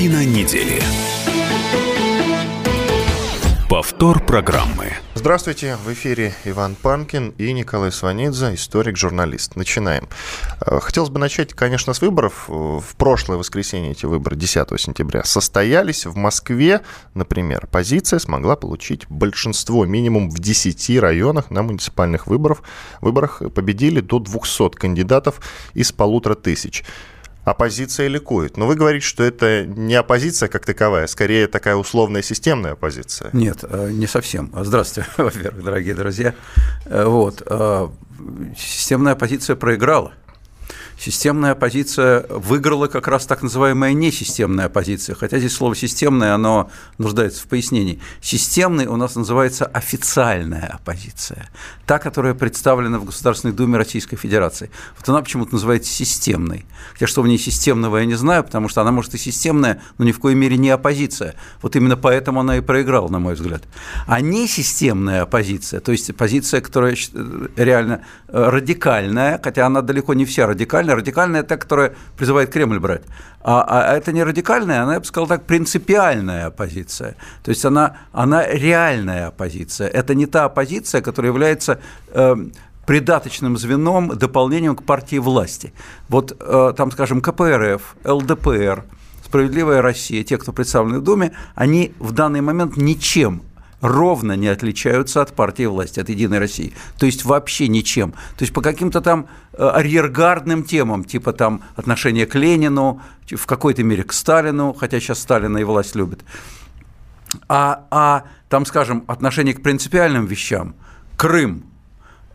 Картина недели. Повтор программы. Здравствуйте, в эфире Иван Панкин и Николай Сванидзе, историк-журналист. Начинаем. Э, хотелось бы начать, конечно, с выборов. В прошлое воскресенье эти выборы, 10 сентября, состоялись. В Москве, например, оппозиция смогла получить большинство, минимум в 10 районах на муниципальных выборах. выборах победили до 200 кандидатов из полутора тысяч оппозиция ликует. Но вы говорите, что это не оппозиция как таковая, скорее такая условная системная оппозиция. Нет, э, не совсем. Здравствуйте, во-первых, дорогие друзья. Э, вот. Э, системная оппозиция проиграла. Системная оппозиция выиграла как раз так называемая несистемная оппозиция, хотя здесь слово «системная», оно нуждается в пояснении. Системной у нас называется официальная оппозиция, та, которая представлена в Государственной Думе Российской Федерации. Вот она почему-то называется системной. Хотя что в ней системного я не знаю, потому что она может и системная, но ни в коей мере не оппозиция. Вот именно поэтому она и проиграла, на мой взгляд. А несистемная оппозиция, то есть оппозиция, которая реально э, радикальная, хотя она далеко не вся радикальная, радикальная. Радикальная – та, которая призывает Кремль брать. А, а это не радикальная, она, я бы сказал так, принципиальная оппозиция. То есть она, она реальная оппозиция. Это не та оппозиция, которая является э, придаточным звеном, дополнением к партии власти. Вот э, там, скажем, КПРФ, ЛДПР, Справедливая Россия, те, кто представлены в Думе, они в данный момент ничем ровно не отличаются от партии власти, от «Единой России». То есть вообще ничем. То есть по каким-то там э, арьергардным темам, типа там отношения к Ленину, в какой-то мере к Сталину, хотя сейчас Сталина и власть любят, а, а там, скажем, отношение к принципиальным вещам, Крым,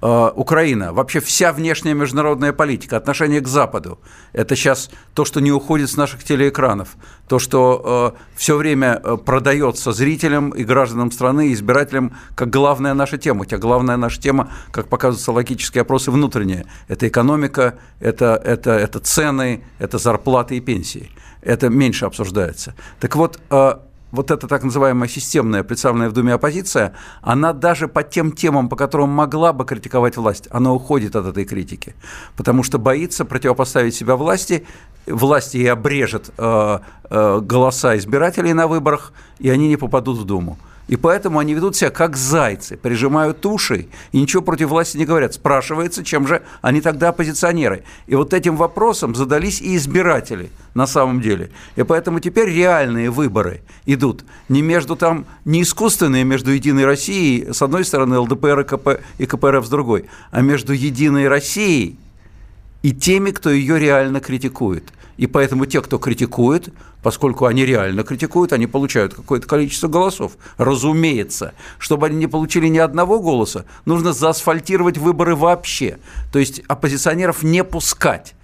Украина, вообще вся внешняя международная политика, отношение к Западу, это сейчас то, что не уходит с наших телеэкранов, то, что э, все время э, продается зрителям и гражданам страны, избирателям, как главная наша тема. Хотя главная наша тема, как показывают социологические опросы, внутренняя. Это экономика, это, это, это цены, это зарплаты и пенсии. Это меньше обсуждается. Так вот, э, вот эта так называемая системная, представленная в Думе оппозиция, она даже по тем темам, по которым могла бы критиковать власть, она уходит от этой критики, потому что боится противопоставить себя власти, власти и обрежет э, э, голоса избирателей на выборах, и они не попадут в Думу. И поэтому они ведут себя как зайцы, прижимают уши и ничего против власти не говорят. Спрашивается, чем же они тогда оппозиционеры. И вот этим вопросом задались и избиратели на самом деле. И поэтому теперь реальные выборы идут не между там, не искусственные между Единой Россией, с одной стороны, ЛДПР и, КП, и КПРФ с другой, а между Единой Россией и теми, кто ее реально критикует. И поэтому те, кто критикует, поскольку они реально критикуют, они получают какое-то количество голосов. Разумеется, чтобы они не получили ни одного голоса, нужно заасфальтировать выборы вообще. То есть оппозиционеров не пускать.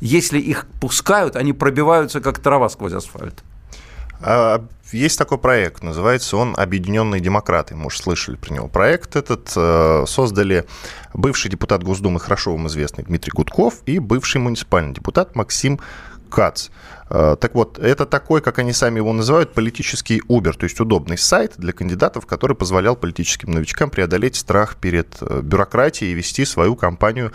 Если их пускают, они пробиваются как трава сквозь асфальт. А, есть такой проект, называется он «Объединенные демократы». Может, слышали про него. Проект этот э, создали бывший депутат Госдумы, хорошо вам известный Дмитрий Гудков, и бывший муниципальный депутат Максим Кац. Э, так вот, это такой, как они сами его называют, политический Uber, то есть удобный сайт для кандидатов, который позволял политическим новичкам преодолеть страх перед э, бюрократией и вести свою кампанию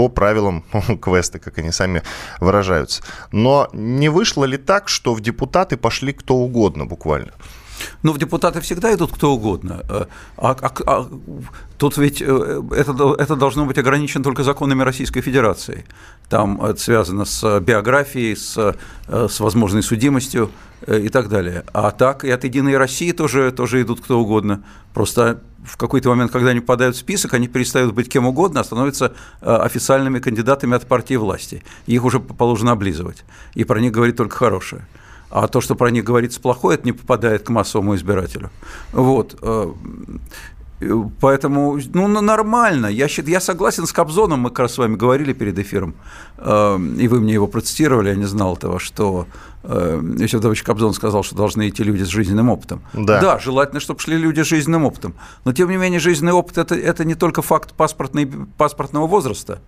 по правилам квеста, как они сами выражаются. Но не вышло ли так, что в депутаты пошли кто угодно буквально? Ну, в депутаты всегда идут кто угодно. Э, а, а, а тут ведь э, это, это должно быть ограничено только законами Российской Федерации. Там это связано с биографией, с, э, с возможной судимостью и так далее. А так и от «Единой России» тоже, тоже идут кто угодно. Просто в какой-то момент, когда они попадают в список, они перестают быть кем угодно, а становятся официальными кандидатами от партии власти. Их уже положено облизывать. И про них говорит только хорошее а то, что про них говорится плохое, это не попадает к массовому избирателю. Вот. Э, поэтому, ну, нормально. Я, я согласен с Кобзоном, мы как раз с вами говорили перед эфиром, э, и вы мне его процитировали, я не знал этого, что э, Иосиф Давыдович Кобзон сказал, что должны идти люди с жизненным опытом. Да. да, желательно, чтобы шли люди с жизненным опытом. Но, тем не менее, жизненный опыт это, – это не только факт паспортный, паспортного возраста.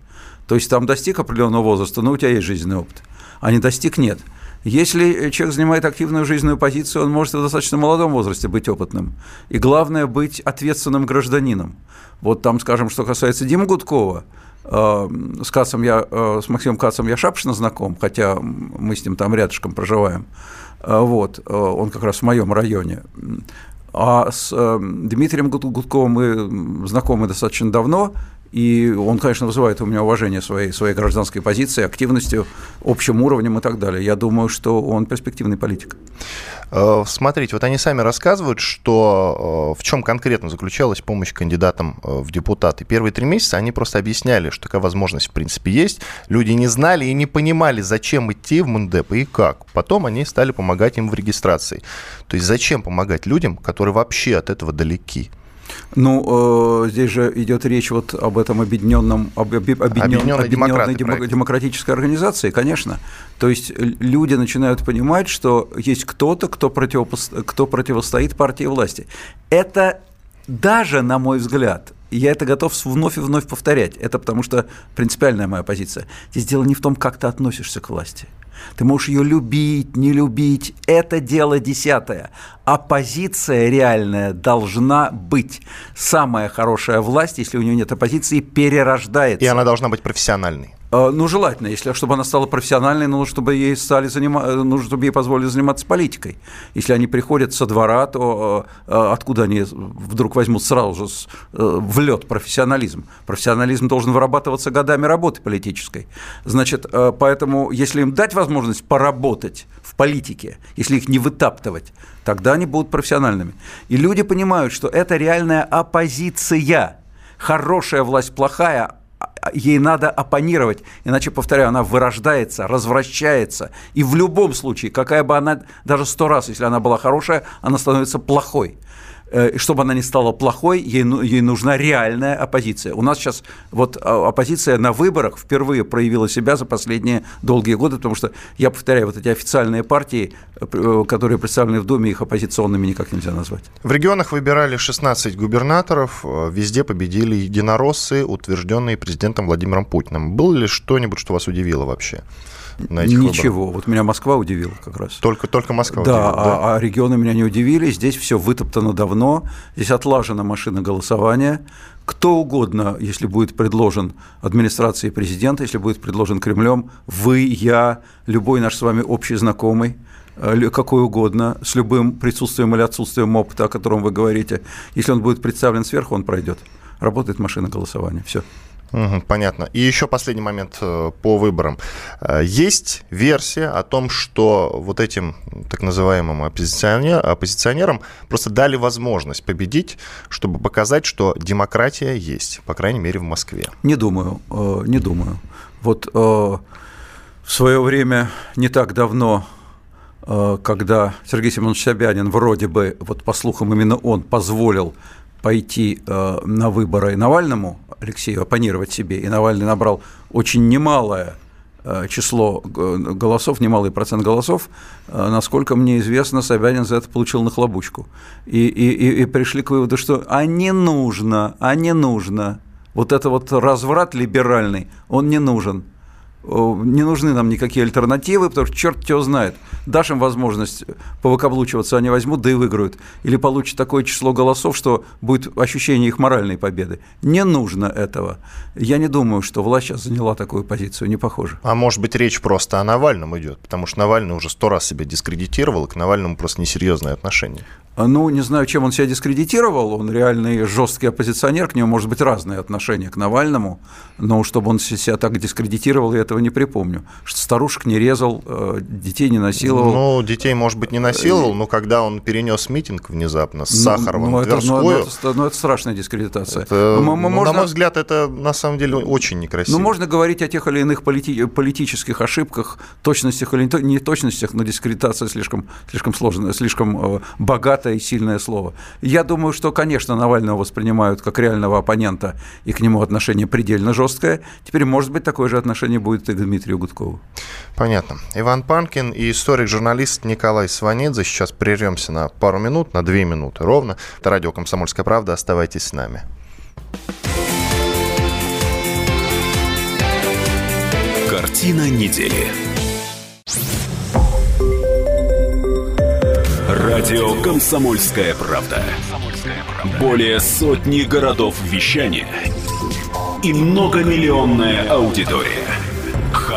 То есть, там достиг определенного возраста, но у тебя есть жизненный опыт. А не достиг – нет. Если человек занимает активную жизненную позицию, он может в достаточно молодом возрасте быть опытным. И главное – быть ответственным гражданином. Вот там, скажем, что касается Димы Гудкова, э, с Кацом я, э, с Максимом Кацом я шапшно знаком, хотя мы с ним там рядышком проживаем. Вот, он как раз в моем районе. А с Дмитрием Гудковым мы знакомы достаточно давно, и он, конечно, вызывает у меня уважение своей, своей гражданской позиции, активностью, общим уровнем и так далее. Я думаю, что он перспективный политик. Э, смотрите, вот они сами рассказывают, что э, в чем конкретно заключалась помощь кандидатам э, в депутаты. Первые три месяца они просто объясняли, что такая возможность в принципе есть. Люди не знали и не понимали, зачем идти в Мундеп и как. Потом они стали помогать им в регистрации. То есть зачем помогать людям, которые вообще от этого далеки? Ну, э, здесь же идет речь вот об этом объединенном, об, об, объединенной, объединенной демократической организации, конечно. То есть люди начинают понимать, что есть кто-то, кто, противопо... кто противостоит партии власти. Это даже, на мой взгляд, я это готов вновь и вновь повторять. Это потому что принципиальная моя позиция. Здесь дело не в том, как ты относишься к власти. Ты можешь ее любить, не любить. Это дело десятое. Оппозиция реальная должна быть. Самая хорошая власть, если у нее нет оппозиции, перерождается. И она должна быть профессиональной. Э, ну, желательно, если чтобы она стала профессиональной, нужно, чтобы ей стали занима... Э, нужно, чтобы ей позволили заниматься политикой. Если они приходят со двора, то э, откуда они вдруг возьмут сразу же в лед профессионализм? Профессионализм должен вырабатываться годами работы политической. Значит, поэтому, если им дать возможность поработать в политике, если их не вытаптывать, тогда они будут профессиональными. И люди понимают, что это реальная оппозиция. Хорошая власть, плохая, ей надо оппонировать, иначе, повторяю, она вырождается, развращается. И в любом случае, какая бы она, даже сто раз, если она была хорошая, она становится плохой. Э, чтобы она не стала плохой, ей, ну, ей нужна реальная оппозиция. У нас сейчас вот а, оппозиция на выборах впервые проявила себя за последние долгие годы, потому что, я повторяю, вот эти официальные партии, э, э, которые представлены в Думе, их оппозиционными никак нельзя назвать. В регионах выбирали 16 губернаторов, везде победили единороссы, утвержденные президентом Владимиром Путиным. Было ли что-нибудь, что вас удивило вообще? На этих Ничего. Выборах? Вот меня Москва удивила как раз. Только, только Москва да, удивила, да? А, а регионы меня не удивили. Здесь все вытоптано давно. Здесь отлажена машина голосования. Кто угодно, если будет предложен администрацией президента, если будет предложен Кремлем, вы, я, любой наш с вами общий знакомый, э, какой угодно, с любым присутствием или отсутствием опыта, о котором вы говорите, если он будет представлен сверху, он пройдет. Работает машина голосования. Все. Угу, понятно. И еще последний момент э, по выборам. Э, есть версия о том, что вот этим так называемым оппозиционер, оппозиционерам просто дали возможность победить, чтобы показать, что демократия есть, по крайней мере, в Москве. Не думаю, э, не думаю. Вот в свое время, не так давно, когда Сергей Семенович Собянин вроде бы, вот по слухам именно он позволил пойти на выборы Навальному, Алексею оппонировать себе, и Навальный набрал очень немалое э, число голосов, немалый процент голосов, э, насколько мне известно, Собянин за это получил нахлобучку. И, и, и пришли к выводу, что а не нужно, а не нужно. Вот это вот разврат либеральный, он не нужен не нужны нам никакие альтернативы, потому что черт его знает. Дашь им возможность повыкаблучиваться, они возьмут, да и выиграют. Или получат такое число голосов, что будет ощущение их моральной победы. Не нужно этого. Я не думаю, что власть сейчас заняла такую позицию, не похоже. А может быть, речь просто о Навальном идет, потому что Навальный уже сто раз себя дискредитировал, и к Навальному просто несерьезное отношение. Ну, не знаю, чем он себя дискредитировал, он реальный жесткий оппозиционер, к нему может быть разные отношения к Навальному, но чтобы он себя так дискредитировал, я этого не припомню. Что старушек не резал, э, детей не насиловал. Ну, детей, может быть, не насиловал, но когда он перенес митинг внезапно с Сахаровым ну, это, ну, ну, это, ну, это страшная дискредитация. Это, мы, ну, можно, на мой взгляд, это на самом деле очень некрасиво. Ну, можно говорить о тех или иных полити- политических ошибках, точностях или не точностях, но дискредитация слишком, слишком сложная, слишком э, богатое и сильное слово. Я думаю, что, конечно, Навального воспринимают как реального оппонента, и к нему отношение предельно жесткое. Теперь, может быть, такое же отношение будет к Дмитрию Гудкову. Понятно. Иван Панкин и историк-журналист Николай Сванидзе. Сейчас прервемся на пару минут, на две минуты ровно. Это радио «Комсомольская правда». Оставайтесь с нами. Картина недели. Радио «Комсомольская правда». Более сотни городов вещания и многомиллионная аудитория.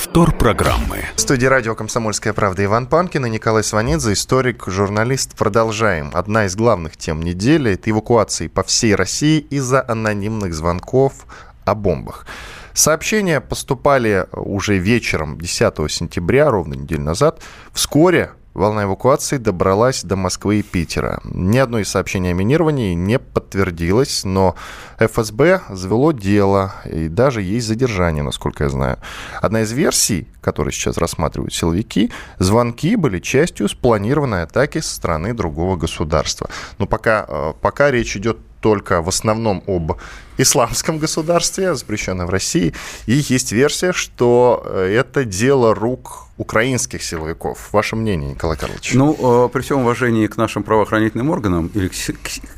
Повтор программы. В студии радио «Комсомольская правда» Иван Панкин и Николай Сванидзе, историк, журналист. Продолжаем. Одна из главных тем недели – это эвакуации по всей России из-за анонимных звонков о бомбах. Сообщения поступали уже вечером 10 сентября, ровно неделю назад. Вскоре волна эвакуации добралась до Москвы и Питера. Ни одно из сообщений о минировании не подтвердилось, но ФСБ завело дело, и даже есть задержание, насколько я знаю. Одна из версий, которую сейчас рассматривают силовики, звонки были частью спланированной атаки со стороны другого государства. Но пока, э, пока речь идет только в основном об исламском государстве, запрещенном в России. И есть версия, что э, это дело рук украинских силовиков. Ваше мнение, Николай Карлович? Ну, э, при всем уважении к нашим правоохранительным органам, или,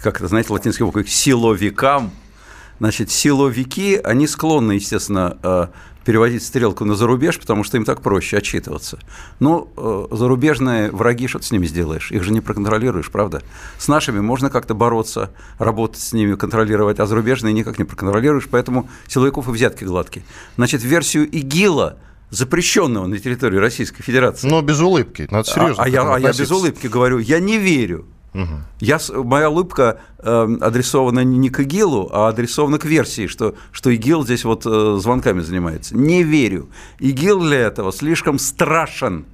как это, знаете, латинский буквой, к силовикам, значит, силовики, они склонны, естественно, переводить стрелку на зарубеж, потому что им так проще отчитываться. Но э, зарубежные враги, что ты с ними сделаешь? Их же не проконтролируешь, правда? С нашими можно как-то бороться, работать с ними, контролировать, а зарубежные никак не проконтролируешь, поэтому силовиков и взятки гладкие. Значит, версию ИГИЛа запрещенного на территории Российской Федерации. Но без улыбки, надо серьезно. А, а, я, а я без улыбки говорю, я не верю. Угу. Я, моя улыбка э, адресована не к ИГИЛу, а адресована к версии, что, что ИГИЛ здесь вот э, звонками занимается. Не верю. ИГИЛ для этого слишком страшен,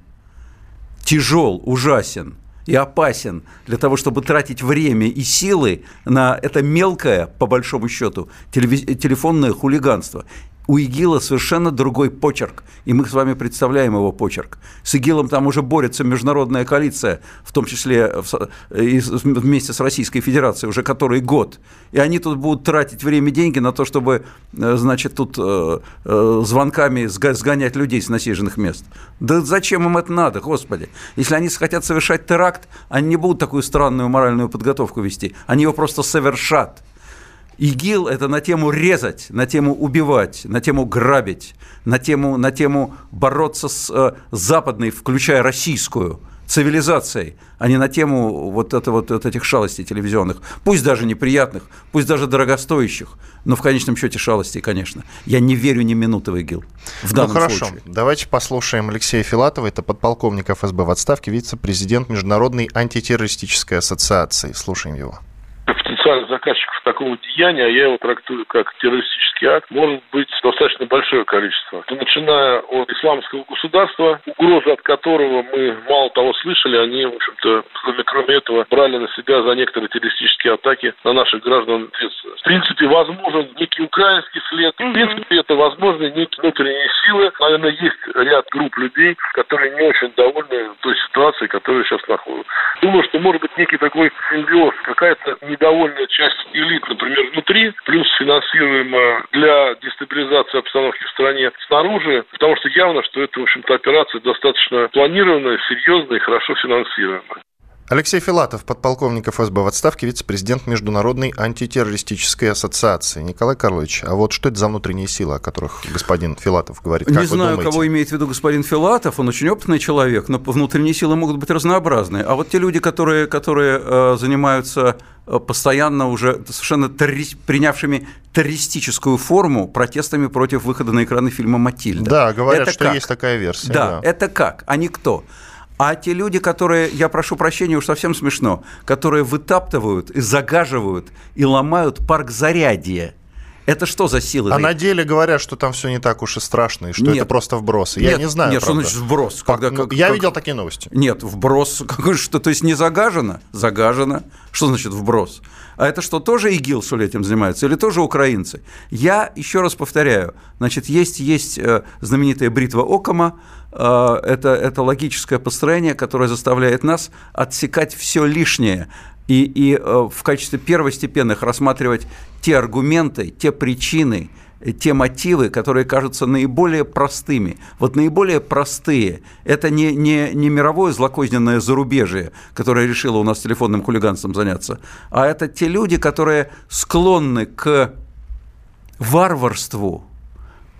тяжел, ужасен и опасен для того, чтобы тратить время и силы на это мелкое, по большому счету, телефонное хулиганство у ИГИЛа совершенно другой почерк, и мы с вами представляем его почерк. С ИГИЛом там уже борется международная коалиция, в том числе вместе с Российской Федерацией, уже который год. И они тут будут тратить время и деньги на то, чтобы, э, значит, тут э, э, звонками сгонять людей с насиженных мест. Да зачем им это надо, господи? Если они хотят совершать теракт, они не будут такую странную моральную подготовку вести, они его просто совершат. ИГИЛ – это на тему резать, на тему убивать, на тему грабить, на тему, на тему бороться с э, западной, включая российскую, цивилизацией, а не на тему вот, это, вот, вот этих шалостей телевизионных, пусть даже неприятных, пусть даже дорогостоящих, но в конечном счете шалостей, конечно. Я не верю ни минуты в ИГИЛ. В данном ну хорошо, случае. давайте послушаем Алексея Филатова, это подполковник ФСБ в отставке, вице-президент Международной антитеррористической ассоциации. Слушаем его потенциальных заказчиков такого деяния, а я его трактую как террористический акт, может быть достаточно большое количество. Начиная от исламского государства, угрозы от которого мы мало того слышали, они, в общем-то, кроме, кроме этого, брали на себя за некоторые террористические атаки на наших граждан ответственность. В принципе, возможен некий украинский след, в принципе, это возможно некие внутренние силы. Наверное, есть ряд групп людей, которые не очень довольны той ситуацией, которая сейчас находится. Думаю, что может быть некий такой симбиоз, какая-то недовольная определенная часть элит, например, внутри, плюс финансируемая для дестабилизации обстановки в стране снаружи, потому что явно, что это, в общем-то, операция достаточно планированная, серьезная и хорошо финансируемая. Алексей Филатов, подполковник ФСБ в отставке, вице-президент Международной антитеррористической ассоциации. Николай Карлович, а вот что это за внутренние силы, о которых господин Филатов говорит? Как Не знаю, думаете? кого имеет в виду господин Филатов, он очень опытный человек, но внутренние силы могут быть разнообразные. А вот те люди, которые, которые э, занимаются э, постоянно уже совершенно терри... принявшими террористическую форму протестами против выхода на экраны фильма «Матильда». Да, говорят, это что как? есть такая версия. Да, да, это как? Они кто? А те люди, которые, я прошу прощения, уж совсем смешно, которые вытаптывают и загаживают и ломают парк Зарядье, это что за силы? А на деле говорят, что там все не так уж и страшно, и что нет, это просто вбросы. Я нет, не знаю. Нет, правда. что значит вброс? Когда, как, я как... видел такие новости. Нет, вброс, как, что, то есть не загажено? Загажено. Что значит вброс? А это что, тоже ИГИЛ, что ли, этим занимается? Или тоже украинцы? Я еще раз повторяю, значит, есть, есть э, знаменитая бритва Окома, э, это, это логическое построение, которое заставляет нас отсекать все лишнее и, и э, в качестве первостепенных рассматривать те аргументы, те причины, те мотивы, которые кажутся наиболее простыми. Вот наиболее простые – это не, не, не мировое злокозненное зарубежье, которое решило у нас телефонным хулиганством заняться, а это те люди, которые склонны к варварству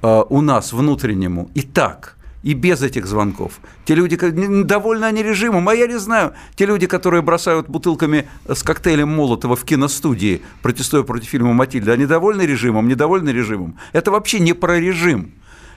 э, у нас внутреннему и так – и без этих звонков. Те люди, довольны они режимом, а я не знаю, те люди, которые бросают бутылками с коктейлем Молотова в киностудии, протестуя против фильма «Матильда», они довольны режимом, недовольны режимом. Это вообще не про режим.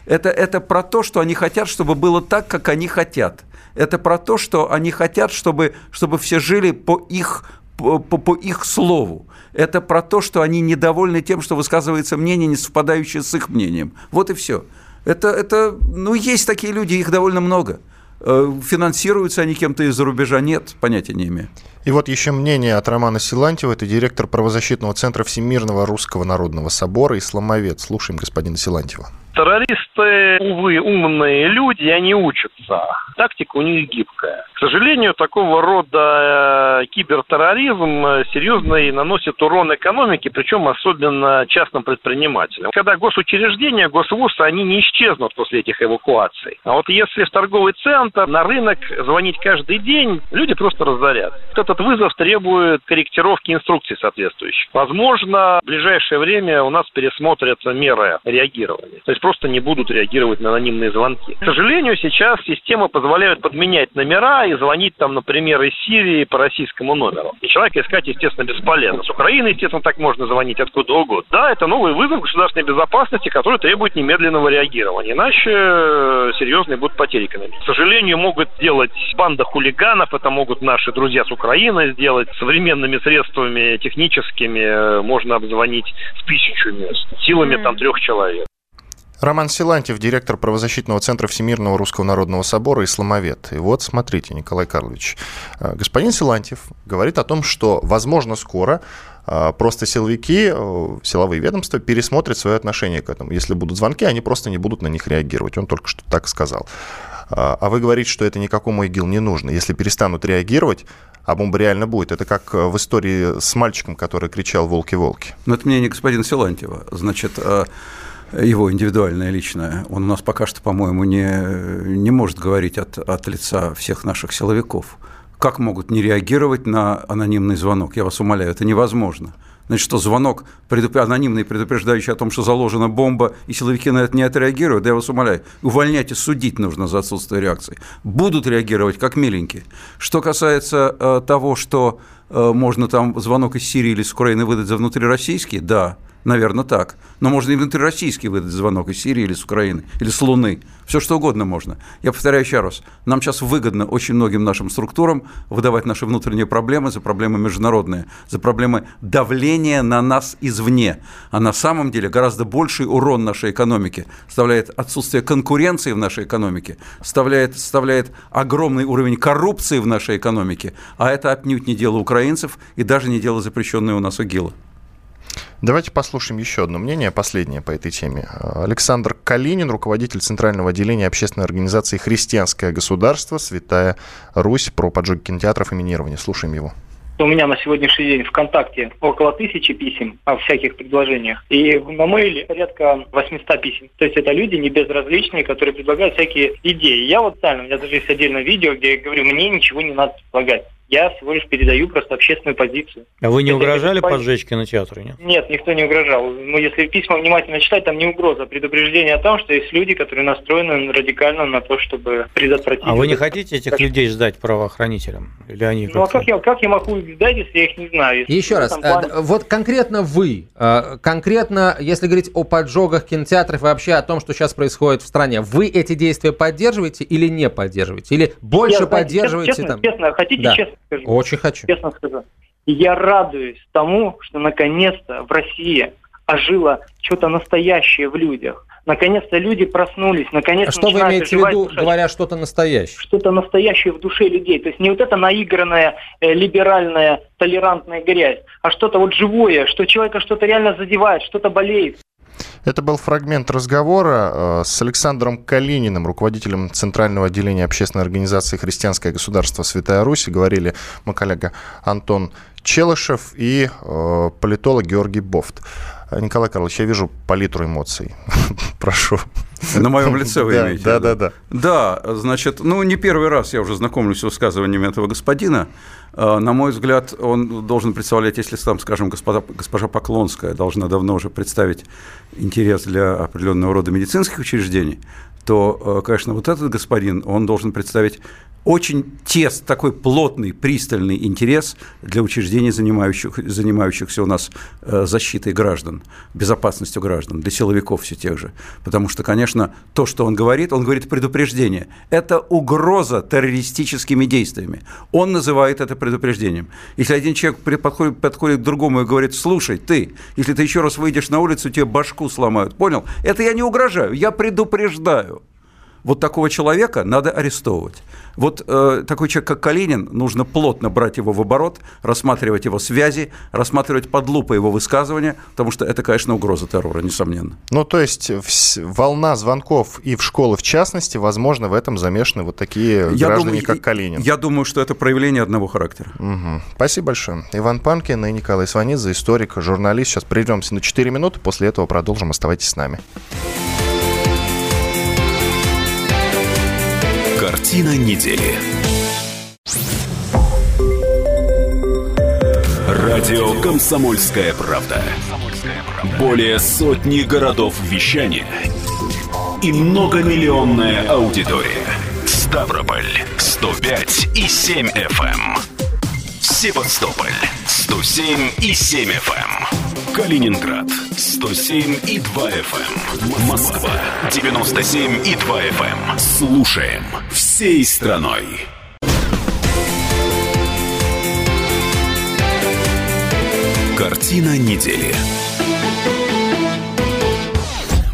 Это, это про то, что они хотят, чтобы было так, как они хотят. Это про то, что они хотят, чтобы, чтобы все жили по их, по, по, их слову. Это про то, что они недовольны тем, что высказывается мнение, не совпадающее с их мнением. Вот и все. Это, это, ну, есть такие люди, их довольно много. Э, финансируются они кем-то из-за рубежа? Нет, понятия не имею. И вот еще мнение от Романа Силантьева, это директор правозащитного центра Всемирного Русского Народного Собора «Исламовед». Слушаем господина Силантьева. Террористы, увы, умные люди, они учатся. Тактика у них гибкая. К сожалению, такого рода э, кибертерроризм э, серьезно и наносит урон экономике, причем особенно частным предпринимателям. Когда госучреждения, госвуз, они не исчезнут после этих эвакуаций. А вот если в торговый центр, на рынок звонить каждый день, люди просто разорят. Этот вызов требует корректировки инструкций соответствующих. Возможно, в ближайшее время у нас пересмотрятся меры реагирования. То есть просто не будут реагировать на анонимные звонки. К сожалению, сейчас система позволяет подменять номера и звонить там, например, из Сирии по российскому номеру. И человека искать, естественно, бесполезно. С Украины, естественно, так можно звонить откуда угодно. Да, это новый вызов государственной безопасности, который требует немедленного реагирования. Иначе э, серьезные будут потери экономики. К сожалению, могут делать банда хулиганов, это могут наши друзья с Украины сделать. Современными средствами техническими э, можно обзвонить с тысячу мест. Силами там трех человек. Роман Силантьев, директор правозащитного центра Всемирного Русского Народного Собора «Исламовед». И вот, смотрите, Николай Карлович, э, господин Силантьев говорит о том, что, возможно, скоро э, просто силовики, э, силовые ведомства пересмотрят свое отношение к этому. Если будут звонки, они просто не будут на них реагировать. Он только что так сказал. А вы говорите, что это никакому ИГИЛ не нужно. Если перестанут реагировать, а бомба реально будет. Это как в истории с мальчиком, который кричал «Волки-волки». Ну, это мнение господина Силантьева. Значит, его индивидуальное личное, он у нас пока что, по-моему, не, не может говорить от, от лица всех наших силовиков. Как могут не реагировать на анонимный звонок? Я вас умоляю, это невозможно. Значит, что звонок предуп... анонимный, предупреждающий о том, что заложена бомба, и силовики на это не отреагируют, да я вас умоляю, увольнять и судить нужно за отсутствие реакции. Будут реагировать как миленькие. Что касается э, того, что э, можно там звонок из Сирии или с Украины выдать за внутрироссийский, да, Наверное, так. Но можно и внутрироссийский выдать звонок из Сирии или с Украины, или с Луны. Все что угодно можно. Я повторяю еще раз. Нам сейчас выгодно очень многим нашим структурам выдавать наши внутренние проблемы за проблемы международные, за проблемы давления на нас извне. А на самом деле гораздо больший урон нашей экономике составляет отсутствие конкуренции в нашей экономике, составляет, составляет огромный уровень коррупции в нашей экономике. А это отнюдь не дело украинцев и даже не дело запрещенное у нас УГИЛа. Давайте послушаем еще одно мнение, последнее по этой теме. Александр Калинин, руководитель Центрального отделения общественной организации «Христианское государство. Святая Русь» про поджоги кинотеатров и минирование. Слушаем его. У меня на сегодняшний день ВКонтакте около тысячи писем о всяких предложениях. И на мейле порядка 800 писем. То есть это люди не безразличные, которые предлагают всякие идеи. Я вот специально, у меня даже есть отдельное видео, где я говорю, мне ничего не надо предлагать. Я всего лишь передаю просто общественную позицию. А вы не Это угрожали поджечь кинотеатры, нет? Нет, никто не угрожал. Ну, если письма внимательно читать, там не угроза, а предупреждение о том, что есть люди, которые настроены радикально на то, чтобы предотвратить... А вы не хотите этих так... людей сдать правоохранителям? Или они ну, а как я, как я могу их сдать, если я их не знаю? Если Еще раз, плане... Э, вот конкретно вы, э, конкретно, если говорить о поджогах кинотеатров и вообще о том, что сейчас происходит в стране, вы эти действия поддерживаете или не поддерживаете? Или больше я, поддерживаете честно, там? Честно, хотите да. честно скажу. Очень хочу. Честно скажу. Я радуюсь тому, что наконец-то в России ожило что-то настоящее в людях. Наконец-то люди проснулись, наконец-то А что вы имеете в виду, душа, говоря что-то настоящее? Что-то настоящее в душе людей. То есть не вот эта наигранная, э, либеральная, толерантная грязь, а что-то вот живое, что человека что-то реально задевает, что-то болеет. Это был фрагмент разговора э, с Александром Калининым, руководителем Центрального отделения общественной организации «Христианское государство Святая Русь». Говорили мой коллега Антон Челышев и э, политолог Георгий Бофт. Николай Карлович, я вижу палитру эмоций. Прошу. На моем лице вы имеете? Да, да, да. Да, значит, ну, не первый раз я уже знакомлюсь с высказываниями этого господина. А, на мой взгляд, он должен представлять, если там, скажем, господа, госпожа Поклонская должна давно уже представить интерес для определенного рода медицинских учреждений, то, э, конечно, вот этот господин, он должен представить очень тест, такой плотный, пристальный интерес для учреждений, занимающих, занимающихся у нас э, защитой граждан, безопасностью граждан, для силовиков все тех же. Потому что, конечно, то, что он говорит, он говорит предупреждение. Это угроза террористическими действиями. Он называет это предупреждением. Если один человек подходит, подходит к другому и говорит, слушай, ты, если ты еще раз выйдешь на улицу, тебе башку сломают. Понял? Это я не угрожаю, я предупреждаю. Вот такого человека надо арестовывать. Вот э, такой человек, как Калинин, нужно плотно брать его в оборот, рассматривать его связи, рассматривать под лупой его высказывания, потому что это, конечно, угроза террора, несомненно. Ну, то есть волна звонков и в школы в частности, возможно, в этом замешаны вот такие я граждане, думаю, как Калинин. Я думаю, что это проявление одного характера. Угу. Спасибо большое. Иван Панкин и Николай Сванидзе, историк, журналист. Сейчас прервемся на 4 минуты, после этого продолжим. Оставайтесь с нами. Картина недели. Радио «Комсомольская правда». Более сотни городов вещания и многомиллионная аудитория. Ставрополь 105 и 7 FM. Эм. Севастополь 107 и 7 FM. Калининград 107 и 2 FM. Эм. Москва 97 и 2 FM. Эм. Слушаем всей страной. Картина недели.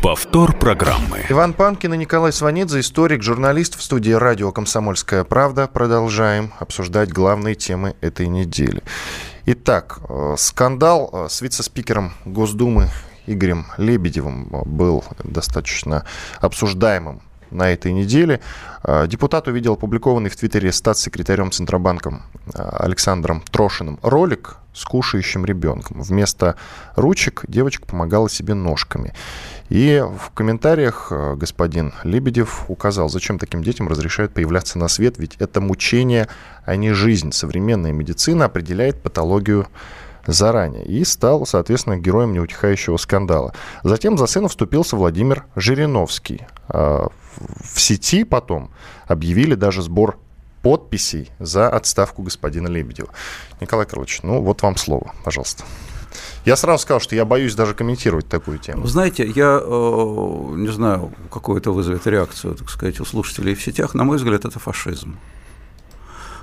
Повтор программы. Иван Панкин и Николай Сванидзе, историк, журналист в студии радио «Комсомольская правда». Продолжаем обсуждать главные темы этой недели. Итак, э, скандал э, с вице-спикером Госдумы Игорем Лебедевым был достаточно обсуждаемым на этой неделе. Э, депутат увидел опубликованный в Твиттере статс-секретарем Центробанком Александром Трошиным ролик с кушающим ребенком. Вместо ручек девочка помогала себе ножками. И в комментариях э, господин Лебедев указал, зачем таким детям разрешают появляться на свет, ведь это мучение, а не жизнь. Современная медицина определяет патологию заранее и стал, соответственно, героем неутихающего скандала. Затем за сцену вступился Владимир Жириновский. А в сети потом объявили даже сбор подписей за отставку господина Лебедева. Николай Карлович, ну вот вам слово, пожалуйста. Я сразу сказал, что я боюсь даже комментировать такую тему. Знаете, я э, не знаю, какую это вызовет реакцию, так сказать, у слушателей в сетях. На мой взгляд, это фашизм.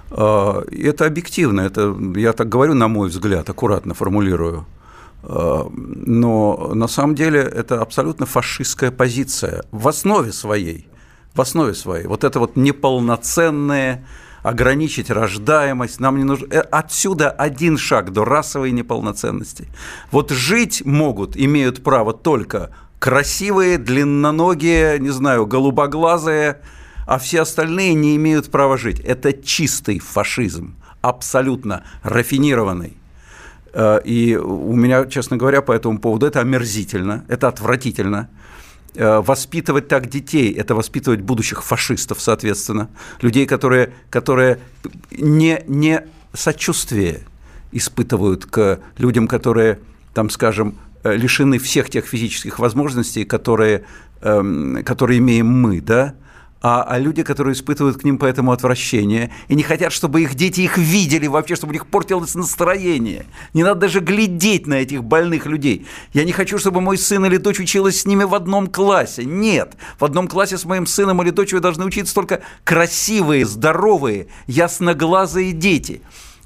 Э, это объективно, это, я так говорю, на мой взгляд, аккуратно формулирую. Э, но на самом деле это абсолютно фашистская позиция в основе своей. В основе своей. Вот это вот неполноценное ограничить рождаемость, нам не нужно... Э, отсюда один шаг до расовой неполноценности. Вот жить могут, имеют право только красивые, длинноногие, не знаю, голубоглазые, а все остальные не имеют права жить. Это чистый фашизм, абсолютно рафинированный. Э, и у меня, честно говоря, по этому поводу это омерзительно, это отвратительно. Э, воспитывать так детей, это воспитывать будущих фашистов, соответственно, людей, которые, которые не, не сочувствие испытывают к людям, которые, там, скажем, э, лишены всех тех физических возможностей, которые, эм, которые имеем мы, да, а, а люди, которые испытывают к ним поэтому отвращение и не хотят, чтобы их дети их видели вообще, чтобы у них портилось настроение. Не надо даже глядеть на этих больных людей. Я не хочу, чтобы мой сын или дочь училась с ними в одном классе. Нет, в одном классе с моим сыном или дочерью должны учиться только красивые, здоровые, ясноглазые дети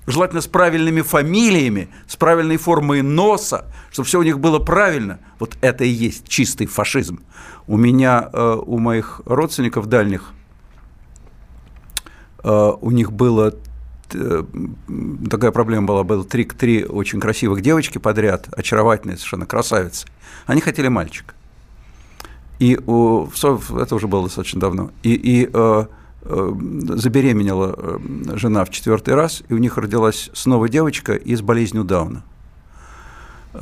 желательно с правильными фамилиями, с правильной формой носа, чтобы все у них было правильно. Вот это и есть чистый фашизм. У меня, э, у моих родственников дальних, э, у них было э, такая проблема была, было три, три очень красивых девочки подряд, очаровательные совершенно красавицы. Они хотели мальчика. И у, это уже было достаточно давно. И, и э, забеременела жена в четвертый раз, и у них родилась снова девочка и с болезнью Дауна.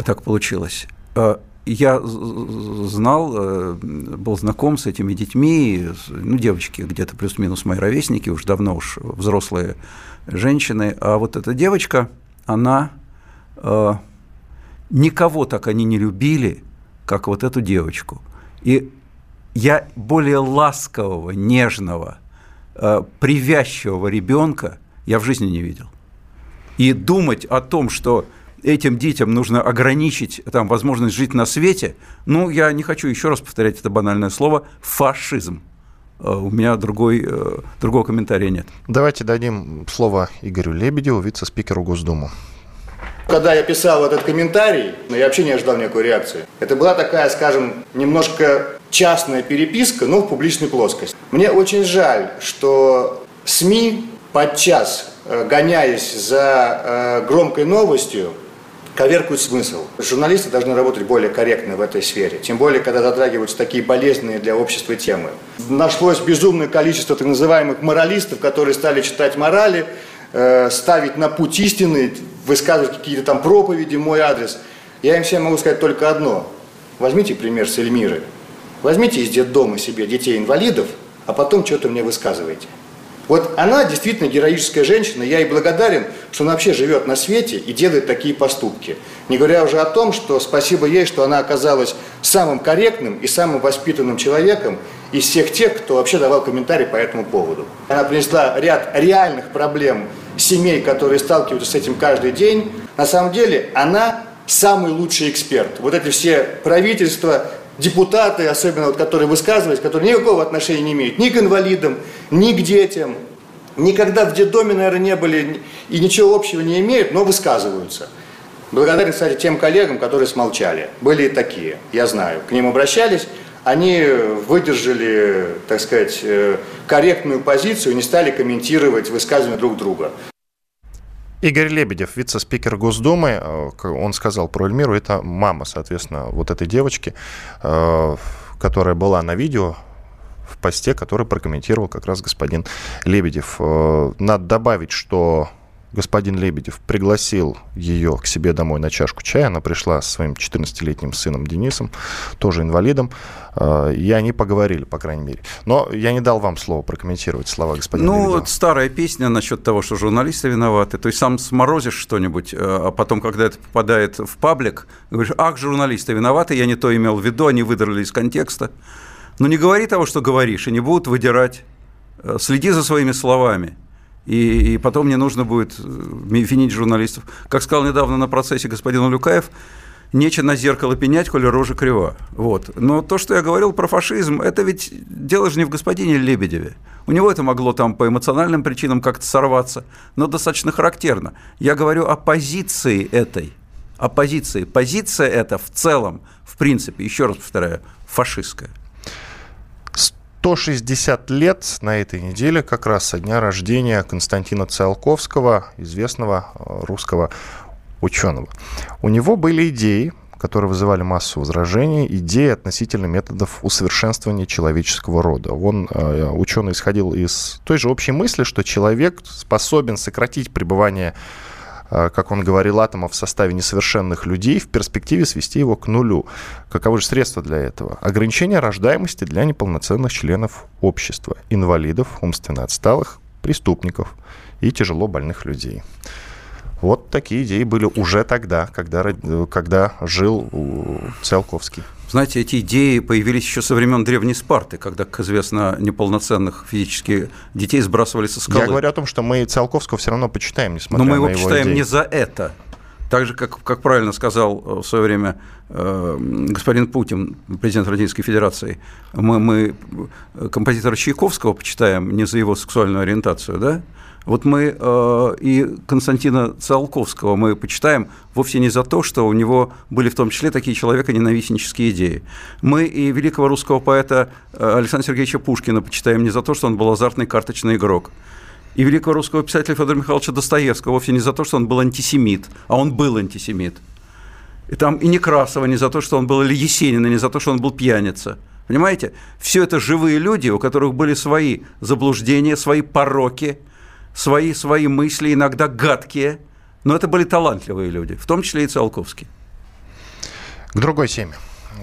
Так получилось. э, я знал, э, был знаком с этими детьми, ну, девочки где-то плюс-минус мои ровесники, уж давно уж взрослые женщины, а вот эта девочка, она, э, никого так они не любили, как вот эту девочку. И я более ласкового, нежного, э, привязчивого ребенка я в жизни не видел. И думать о том, что этим детям нужно ограничить там, возможность жить на свете, ну, я не хочу еще раз повторять это банальное слово, фашизм. Э, у меня другой, э, другого комментария нет. Давайте дадим слово Игорю Лебедеву, вице-спикеру Госдумы. Когда я писал этот комментарий, я вообще не ожидал никакой реакции. Это была такая, скажем, немножко частная переписка, но в публичной плоскости. Мне очень жаль, что СМИ подчас, э, гоняясь за громкой новостью, коверкуют смысл. Журналисты должны работать более корректно в этой сфере, тем более, когда затрагиваются такие болезненные для общества темы. Нашлось безумное количество так называемых моралистов, которые стали читать морали, э, ставить на путь истины, высказывать какие-то там проповеди мой адрес. Я им всем могу сказать только одно. Возьмите пример с Эльмиры. Возьмите из детдома себе детей-инвалидов, а потом что-то мне высказывайте. Вот она действительно героическая женщина, я ей благодарен, что она вообще живет на свете и делает такие поступки. Не говоря уже о том, что спасибо ей, что она оказалась самым корректным и самым воспитанным человеком из всех тех, кто вообще давал комментарий по этому поводу. Она принесла ряд реальных проблем семей, которые сталкиваются с этим каждый день. На самом деле она самый лучший эксперт. Вот эти все правительства, депутаты, особенно вот, которые высказывались, которые никакого отношения не имеют ни к инвалидам, ни к детям, никогда в детдоме, наверное, не были и ничего общего не имеют, но высказываются. Благодарен, кстати, тем коллегам, которые смолчали. Были и такие, я знаю. К ним обращались, они выдержали, так сказать, э, корректную позицию и не стали комментировать высказывания друг друга. Игорь Лебедев, вице-спикер Госдумы, э, он сказал про Эльмиру, это мама, соответственно, вот этой девочки, э, которая была на видео в посте, который прокомментировал как раз господин Лебедев. Э, надо добавить, что господин Лебедев пригласил ее к себе домой на чашку чая. Она пришла со своим 14-летним сыном Денисом, тоже инвалидом, э, и они поговорили, по крайней мере. Но я не дал вам слово прокомментировать слова господина Ну, Лебедева. вот старая песня насчет того, что журналисты виноваты. То есть сам сморозишь что-нибудь, э, а потом, когда это попадает в паблик, говоришь, ах, журналисты виноваты, я не то имел в виду, они выдрали из контекста. Но не говори того, что говоришь, и не будут выдирать. Э, следи за своими словами и, и потом мне нужно будет э, винить журналистов. Как сказал недавно на процессе господин Улюкаев, нечего на зеркало пенять, коли рожа крива. Вот. Но то, что я говорил про фашизм, это ведь дело же не в господине Лебедеве. У него это могло там по эмоциональным причинам как-то сорваться, но достаточно характерно. Я говорю о позиции этой, о позиции. Позиция эта в целом, в принципе, еще раз повторяю, фашистская. 160 лет на этой неделе, как раз со дня рождения Константина Циолковского, известного э, русского ученого. У него были идеи, которые вызывали массу возражений, идеи относительно методов усовершенствования человеческого рода. Он, э, ученый, исходил из той же общей мысли, что человек способен сократить пребывание как он говорил, атомов в составе несовершенных людей, в перспективе свести его к нулю. Каковы же средства для этого? Ограничение рождаемости для неполноценных членов общества, инвалидов, умственно отсталых, преступников и тяжело больных людей. Вот такие идеи были уже тогда, когда, когда жил Циолковский. Знаете, эти идеи появились еще со времен Древней Спарты, когда, как известно, неполноценных физически детей сбрасывали со скалы. Я говорю о том, что мы Циолковского все равно почитаем, несмотря на его Но мы его почитаем идеи. не за это. Так же, как, как правильно сказал в свое время э, господин Путин, президент Российской Федерации, мы, мы композитора Чайковского почитаем не за его сексуальную ориентацию, да? Вот мы э, и Константина Циолковского мы почитаем вовсе не за то, что у него были в том числе такие человеконенавистнические идеи. Мы и великого русского поэта э, Александра Сергеевича Пушкина почитаем не за то, что он был азартный карточный игрок. И великого русского писателя Федора Михайловича Достоевского вовсе не за то, что он был антисемит, а он был антисемит. И там и Некрасова не за то, что он был, или Есенина, не за то, что он был пьяница. Понимаете? Все это живые люди, у которых были свои заблуждения, свои пороки – свои, свои мысли, иногда гадкие, но это были талантливые люди, в том числе и Циолковский. К другой теме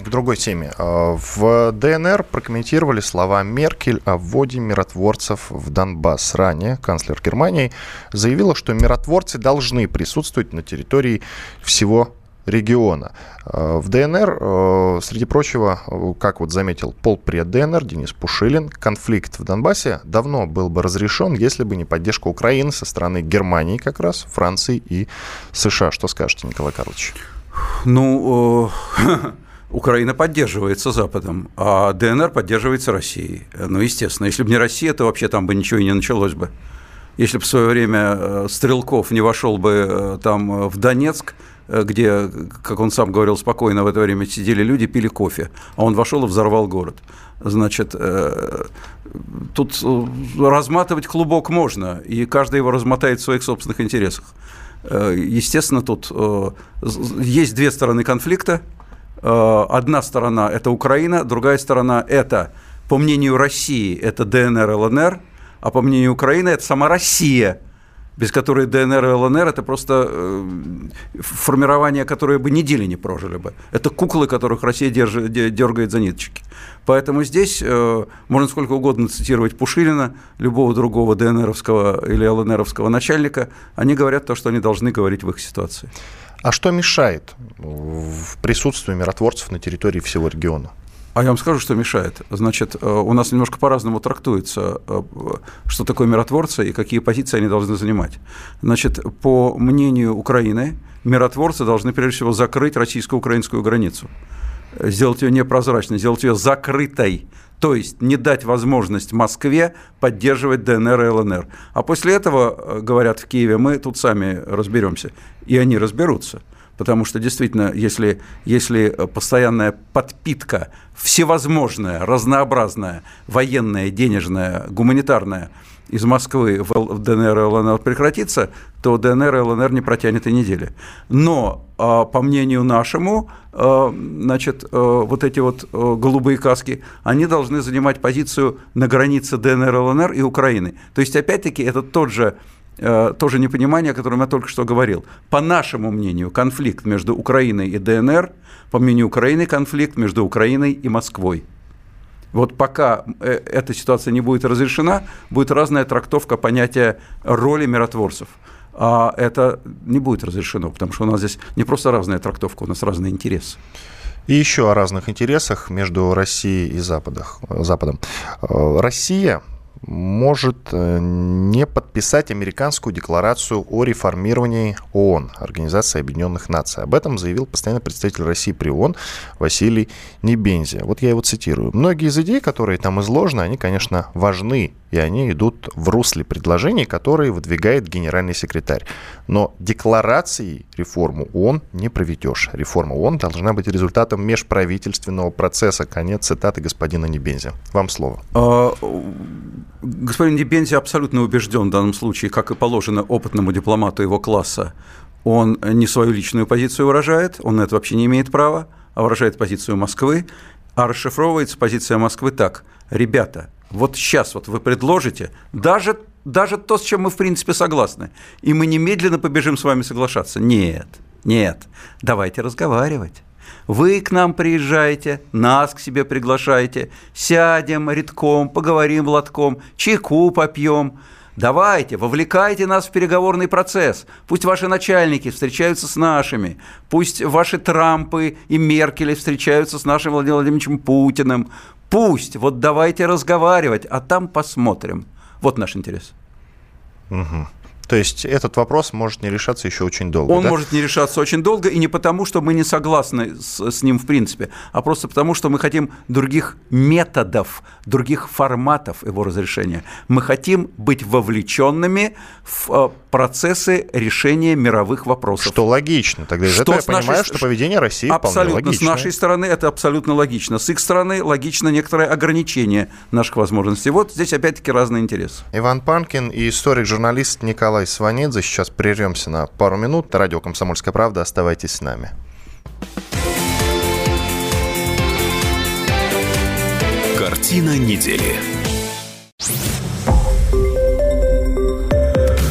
к другой теме. А, в ДНР прокомментировали слова Меркель о вводе миротворцев в Донбасс. Ранее канцлер Германии заявила, что миротворцы должны присутствовать на территории всего региона. А, в ДНР, а, среди прочего, как вот заметил полпред ДНР Денис Пушилин, конфликт в Донбассе давно был бы разрешен, если бы не поддержка Украины со стороны Германии как раз, Франции и США. Что скажете, Николай Карлович? Ну, Украина поддерживается Западом, а ДНР поддерживается Россией. Ну, естественно, если бы не Россия, то вообще там бы ничего и не началось бы. Если бы в свое время э, Стрелков не вошел бы э, там в Донецк, э, где, как он сам говорил, спокойно в это время сидели люди, пили кофе, а он вошел и взорвал город. Значит, тут разматывать клубок можно, и каждый его размотает в своих собственных интересах. Естественно, тут есть две стороны конфликта – Э, одна сторона – это Украина, другая сторона – это, по мнению России, это ДНР, ЛНР, а по мнению Украины – это сама Россия, без которой ДНР и ЛНР – это просто э, формирование, которое бы недели не прожили бы. Это куклы, которых Россия держит, дергает за ниточки. Поэтому здесь э, можно сколько угодно цитировать Пушилина, любого другого ДНРовского или ЛНРовского начальника. Они говорят то, что они должны говорить в их ситуации. А что мешает в присутствии миротворцев на территории всего региона? А я вам скажу, что мешает. Значит, э, у нас немножко по-разному трактуется, э, что такое миротворцы и какие позиции они должны занимать. Значит, по мнению Украины, миротворцы должны прежде всего закрыть российско-украинскую границу, сделать ее непрозрачной, сделать ее закрытой, то есть не дать возможность Москве поддерживать ДНР и ЛНР. А после этого, э, говорят в Киеве, мы тут сами разберемся. И они разберутся. Потому что действительно, если, если постоянная подпитка, всевозможная, разнообразная, военная, денежная, гуманитарная – из Москвы в ДНР и ЛНР прекратится, то ДНР и ЛНР не протянет и недели. Но, а, по мнению нашему, а, значит, а, вот эти вот голубые каски, они должны занимать позицию на границе ДНР, ЛНР и Украины. То есть, опять-таки, это тот же тоже непонимание, о котором я только что говорил. По нашему мнению, конфликт между Украиной и ДНР, по мнению Украины, конфликт между Украиной и Москвой. Вот пока э, эта ситуация не будет разрешена, будет разная трактовка понятия роли миротворцев. А это не будет разрешено, потому что у нас здесь не просто разная трактовка, у нас разные интересы. И еще о разных интересах между Россией и Западом. Э, Россия может э, не подписать американскую декларацию о реформировании ООН, Организации Объединенных Наций. Об этом заявил постоянный представитель России при ООН Василий Небензи. Вот я его цитирую. Многие из идей, которые там изложены, они, конечно, важны и они идут в русле предложений, которые выдвигает генеральный секретарь. Но декларацией реформу ООН не проведешь. Реформа ООН должна быть результатом межправительственного процесса. Конец цитаты господина Небензи. Вам слово. Господин Небензи абсолютно убежден в данном случае, как и положено опытному дипломату его класса. Он не свою личную позицию выражает, он на это вообще не имеет права, а выражает позицию Москвы, а расшифровывается позиция Москвы так. Ребята, вот сейчас вот вы предложите, даже, даже то, с чем мы в принципе согласны, и мы немедленно побежим с вами соглашаться. Нет, нет, давайте разговаривать. Вы к нам приезжаете, нас к себе приглашаете, сядем редком, поговорим лотком, чайку попьем. Давайте, вовлекайте нас в переговорный процесс. Пусть ваши начальники встречаются с нашими. Пусть ваши Трампы и Меркели встречаются с нашим Владимиром Владимировичем Путиным. Пусть, вот давайте разговаривать, а там посмотрим. Вот наш интерес. Угу. То есть этот вопрос может не решаться еще очень долго. Он да? может не решаться очень долго, и не потому, что мы не согласны с, с ним в принципе, а просто потому, что мы хотим других методов, других форматов его разрешения. Мы хотим быть вовлеченными в э, процессы решения мировых вопросов. Что логично. Тогда из что этого я нашей... понимаю, что поведение России абсолютно, вполне логично. С нашей стороны это абсолютно логично. С их стороны логично некоторое ограничение наших возможностей. Вот здесь опять-таки разные интересы. Иван Панкин и историк-журналист Николай Николай Сванидзе. Сейчас прервемся на пару минут. Радио «Комсомольская правда». Оставайтесь с нами. Картина недели.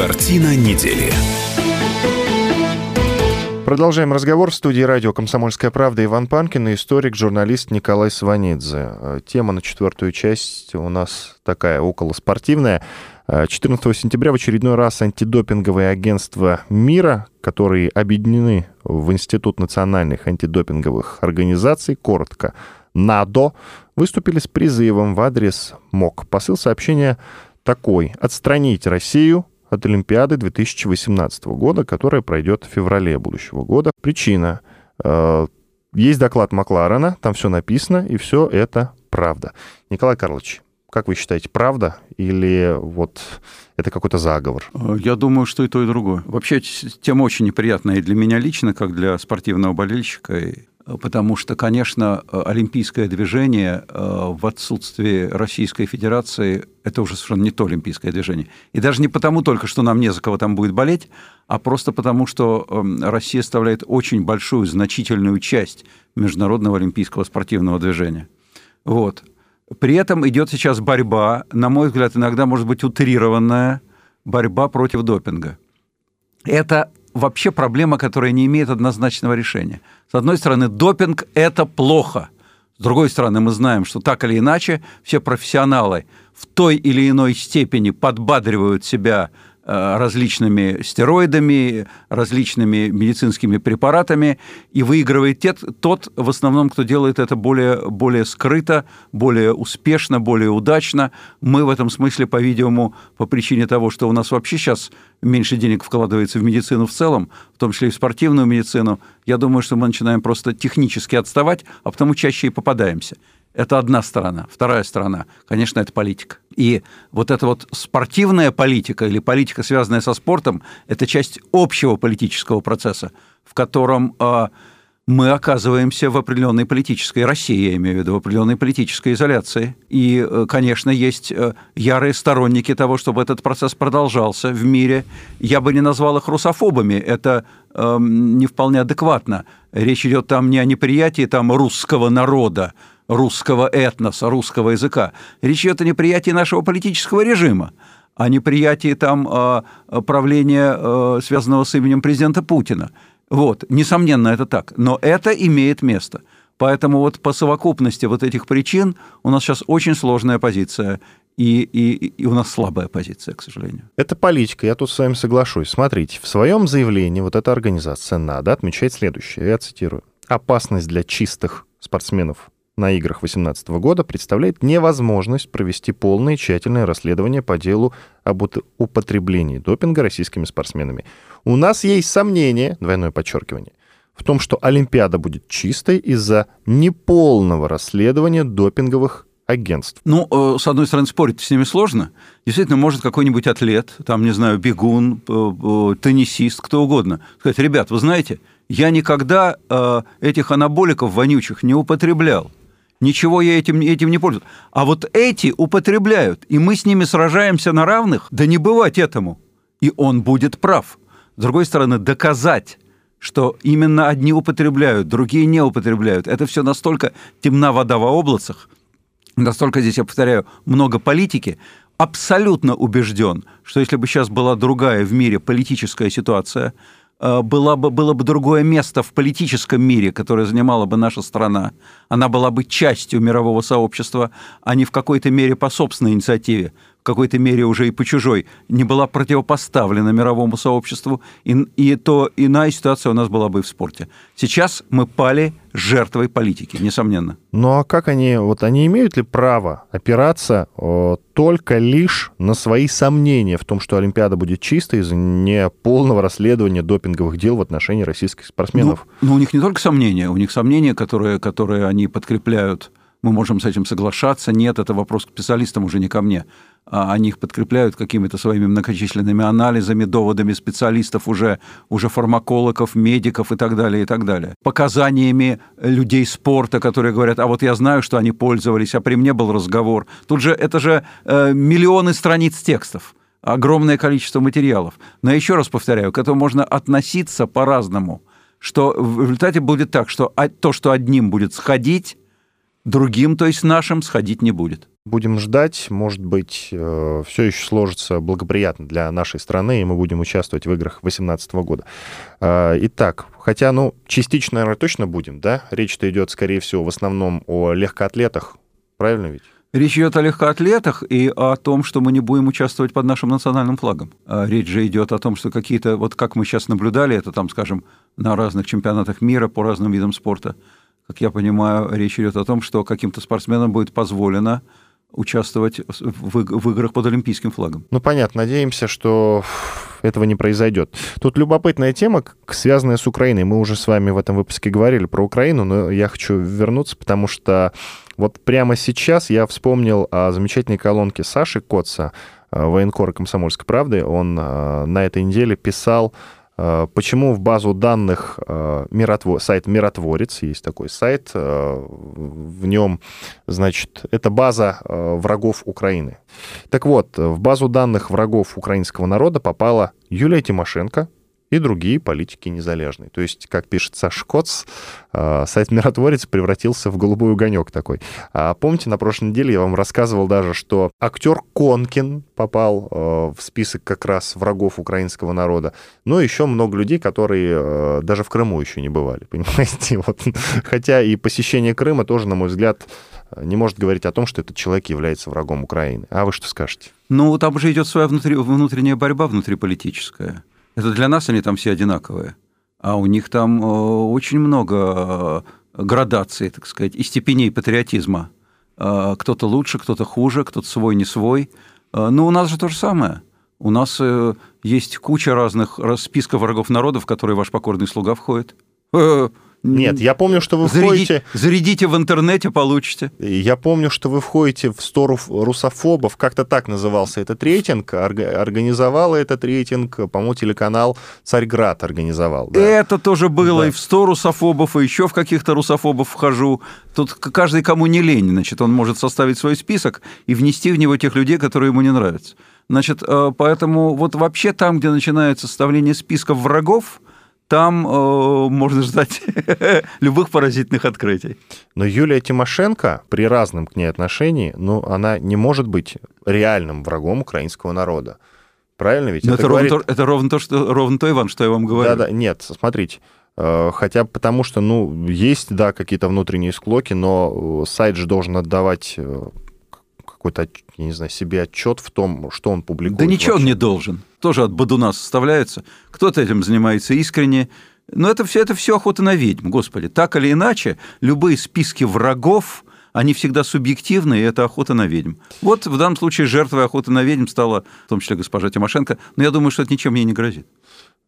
Картина недели. Продолжаем разговор в студии радио «Комсомольская правда» Иван Панкин и историк, журналист Николай Сванидзе. Э, тема на четвертую часть у нас такая, околоспортивная. 14 э, сентября в очередной раз антидопинговые агентства мира, которые объединены в Институт национальных антидопинговых организаций, коротко НАДО, выступили с призывом в адрес МОК. Посыл сообщения такой. «Отстранить Россию от Олимпиады 2018 года, которая пройдет в феврале будущего года. Причина. Э, есть доклад Макларена, там все написано, и все это правда. Николай Карлович, как вы считаете, правда или вот это какой-то заговор? Э, я думаю, что и то, и другое. Вообще, тема очень неприятная и для меня лично, как для спортивного болельщика, потому что, конечно, олимпийское движение э, в отсутствии Российской Федерации – это уже совершенно не то олимпийское движение. И даже не потому только, что нам не за кого там будет болеть, а просто потому, что эм, Россия составляет очень большую, значительную часть международного олимпийского спортивного движения. Вот. При этом идет сейчас борьба, на мой взгляд, иногда может быть утрированная борьба против допинга. Это вообще проблема, которая не имеет однозначного решения. С одной стороны, допинг – это плохо. С другой стороны, мы знаем, что так или иначе все профессионалы в той или иной степени подбадривают себя различными стероидами, различными медицинскими препаратами, и выигрывает тет, тот, в основном, кто делает это более, более скрыто, более успешно, более удачно. Мы в этом смысле, по-видимому, по причине того, что у нас вообще сейчас меньше денег вкладывается в медицину в целом, в том числе и в спортивную медицину, я думаю, что мы начинаем просто технически отставать, а потому чаще и попадаемся. Это одна сторона. Вторая сторона, конечно, это политика. И вот эта вот спортивная политика или политика, связанная со спортом, это часть общего политического процесса, в котором э, мы оказываемся в определенной политической России, я имею в виду, в определенной политической изоляции. И, э, конечно, есть э, ярые сторонники того, чтобы этот процесс продолжался в мире. Я бы не назвал их русофобами, это э, не вполне адекватно. Речь идет там не о неприятии там, русского народа, русского этноса, русского языка. Речь идет о неприятии нашего политического режима, о неприятии там а, правления, а, связанного с именем президента Путина. Вот, несомненно, это так. Но это имеет место. Поэтому вот по совокупности вот этих причин у нас сейчас очень сложная позиция. И, и, и у нас слабая позиция, к сожалению. Это политика, я тут с вами соглашусь. Смотрите, в своем заявлении вот эта организация «Надо» отмечает следующее, я цитирую. «Опасность для чистых спортсменов на играх 2018 года представляет невозможность провести полное и тщательное расследование по делу об употреблении допинга российскими спортсменами. У нас есть сомнение, двойное подчеркивание, в том, что Олимпиада будет чистой из-за неполного расследования допинговых агентств. Ну, э, с одной стороны, спорить с ними сложно. Действительно, может какой-нибудь атлет, там, не знаю, бегун, э, э, теннисист, кто угодно, сказать, ребят, вы знаете, я никогда этих анаболиков вонючих не употреблял. Ничего я этим, этим не пользуюсь. А вот эти употребляют, и мы с ними сражаемся на равных, да не бывать этому. И он будет прав. С другой стороны, доказать, что именно одни употребляют, другие не употребляют, это все настолько темна вода в облацах, настолько здесь, я повторяю, много политики, абсолютно убежден, что если бы сейчас была другая в мире политическая ситуация, Э, было бы, было бы другое место в политическом мире, которое занимала бы наша страна. Она была бы частью мирового сообщества, а не в какой-то мере по собственной инициативе, в какой-то мере уже и по чужой, не была противопоставлена мировому сообществу, и, и то иная ситуация у нас была бы и в спорте. Сейчас мы пали жертвой политики, несомненно. Ну а как они, вот они имеют ли право опираться о, только лишь на свои сомнения в том, что Олимпиада будет чистой из-за неполного расследования допинговых дел в отношении российских спортсменов? Ну, ну, у них не только сомнения, у них сомнения, которые, которые они подкрепляют мы можем с этим соглашаться, нет, это вопрос к специалистам уже не ко мне. А они их подкрепляют какими-то своими многочисленными анализами, доводами специалистов уже, уже фармакологов, медиков и так далее, и так далее. Показаниями людей спорта, которые говорят, а вот я знаю, что они пользовались, а при мне был разговор. Тут же это же э, миллионы страниц текстов огромное количество материалов. Но еще раз повторяю, к этому можно относиться по-разному, что в результате будет так, что то, что одним будет сходить, другим, то есть нашим, сходить не будет. Будем ждать, может быть, э, все еще сложится благоприятно для нашей страны, и мы будем участвовать в играх 2018 года. Э, итак, хотя, ну, частично, наверное, точно будем, да? Речь-то идет, скорее всего, в основном о легкоатлетах, правильно ведь? Речь идет о легкоатлетах и о том, что мы не будем участвовать под нашим национальным флагом. А речь же идет о том, что какие-то, вот как мы сейчас наблюдали, это там, скажем, на разных чемпионатах мира по разным видам спорта, как я понимаю, речь идет о том, что каким-то спортсменам будет позволено участвовать в, в играх под олимпийским флагом. Ну, понятно. Надеемся, что этого не произойдет. Тут любопытная тема, связанная с Украиной. Мы уже с вами в этом выпуске говорили про Украину, но я хочу вернуться, потому что вот прямо сейчас я вспомнил о замечательной колонке Саши Коца, э, военкора «Комсомольской правды». Он э, на этой неделе писал почему в базу данных э, миротвор... сайт Миротворец, есть такой сайт, э, в нем, значит, это база врагов Украины. Так вот, в базу данных врагов украинского народа попала Юлия Тимошенко, и другие политики незалежные. То есть, как пишет Саш Коц, э, сайт «Миротворец» превратился в голубой огонек такой. А помните, на прошлой неделе я вам рассказывал даже, что актер Конкин попал э, в список как раз врагов украинского народа. Ну, еще много людей, которые э, даже в Крыму еще не бывали, понимаете? Вот. Хотя и посещение Крыма тоже, на мой взгляд, не может говорить о том, что этот человек является врагом Украины. А вы что скажете? Ну, там же идет своя внутри, внутренняя борьба внутриполитическая. Это для нас они там все одинаковые. А у них там э, очень много э, градаций, так сказать, и степеней патриотизма. Э, кто-то лучше, кто-то хуже, кто-то свой, не свой. Но у нас же то же самое. У нас есть куча разных списков врагов народов, в которые ваш покорный слуга входит. Нет, я помню, что вы Зарядить, входите... Зарядите в интернете, получите. Я помню, что вы входите в стору русофобов, как-то так назывался этот рейтинг, организовал этот рейтинг, по-моему, телеканал «Царьград» организовал. Да? Это тоже было, да. и в сто русофобов, и еще в каких-то русофобов вхожу. Тут каждый, кому не лень, значит, он может составить свой список и внести в него тех людей, которые ему не нравятся. Значит, э, поэтому вот вообще там, где начинается составление списков врагов, там э, можно ждать любых поразительных открытий. Но Юлия Тимошенко при разном к ней отношении, ну, она не может быть реальным врагом украинского народа. Правильно ведь? это, это, говорит... ровно то, это ровно то, что ровно то, Иван, что я вам говорю. Да, да, нет, смотрите. Э, хотя потому что, ну, есть, да, какие-то внутренние склоки, но сайт же должен отдавать э, какой-то, я не знаю, себе отчет в том, что он публикует. Да ничего вообще. он не должен. Тоже от Бадуна составляется. Кто-то этим занимается искренне. Но это все, это все охота на ведьм, господи. Так или иначе, любые списки врагов, они всегда субъективны, и это охота на ведьм. Вот в данном случае жертвой охоты на ведьм стала в том числе госпожа Тимошенко, но я думаю, что это ничем ей не грозит.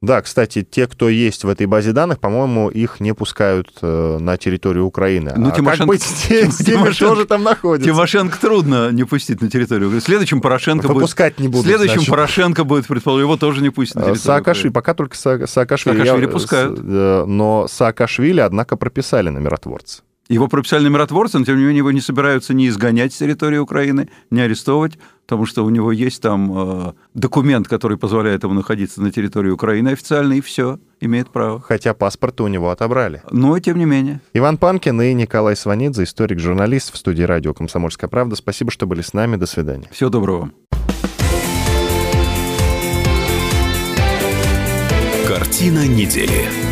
Да, кстати, те, кто есть в этой базе данных, по-моему, их не пускают э, на территорию Украины. Ну, а Тимошенко, как быть с, тем, с теми, Тимошенко, тоже там находится? Тимошенко трудно не пустить на территорию. Следующим Порошенко Выпускать будет... не будут. Следующим значит. Порошенко будет, предположим, его тоже не пустят на территорию Саакашвили, Украины. пока только Са, Саакашвили. Саакашвили я, пускают. Э, но Саакашвили, однако, прописали на миротворца. Его прописали на миротворца, но тем не менее его не собираются ни изгонять с территории Украины, ни арестовывать, потому что у него есть там э, документ, который позволяет ему находиться на территории Украины официально, и все, имеет право. Хотя паспорта у него отобрали. Но тем не менее. Иван Панкин и Николай Сванидзе, историк-журналист в студии радио «Комсомольская правда». Спасибо, что были с нами. До свидания. Всего доброго вам. Картина недели.